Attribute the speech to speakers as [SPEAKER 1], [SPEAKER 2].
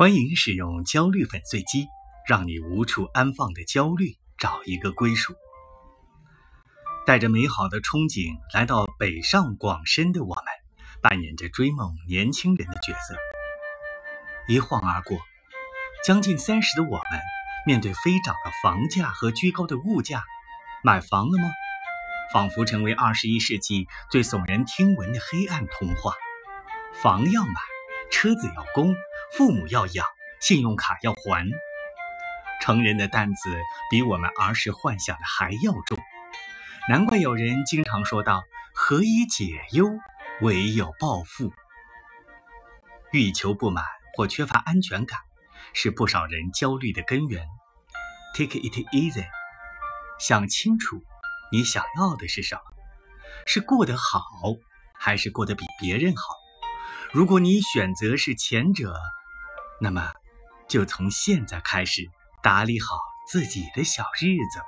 [SPEAKER 1] 欢迎使用焦虑粉碎机，让你无处安放的焦虑找一个归属。带着美好的憧憬来到北上广深的我们，扮演着追梦年轻人的角色。一晃而过，将近三十的我们，面对飞涨的房价和居高的物价，买房了吗？仿佛成为二十一世纪最耸人听闻的黑暗童话。房要买，车子要供。父母要养，信用卡要还，成人的担子比我们儿时幻想的还要重。难怪有人经常说道：“何以解忧，唯有暴富。”欲求不满或缺乏安全感，是不少人焦虑的根源。Take it easy，想清楚你想要的是什么，是过得好，还是过得比别人好？如果你选择是前者，那么，就从现在开始打理好自己的小日子吧。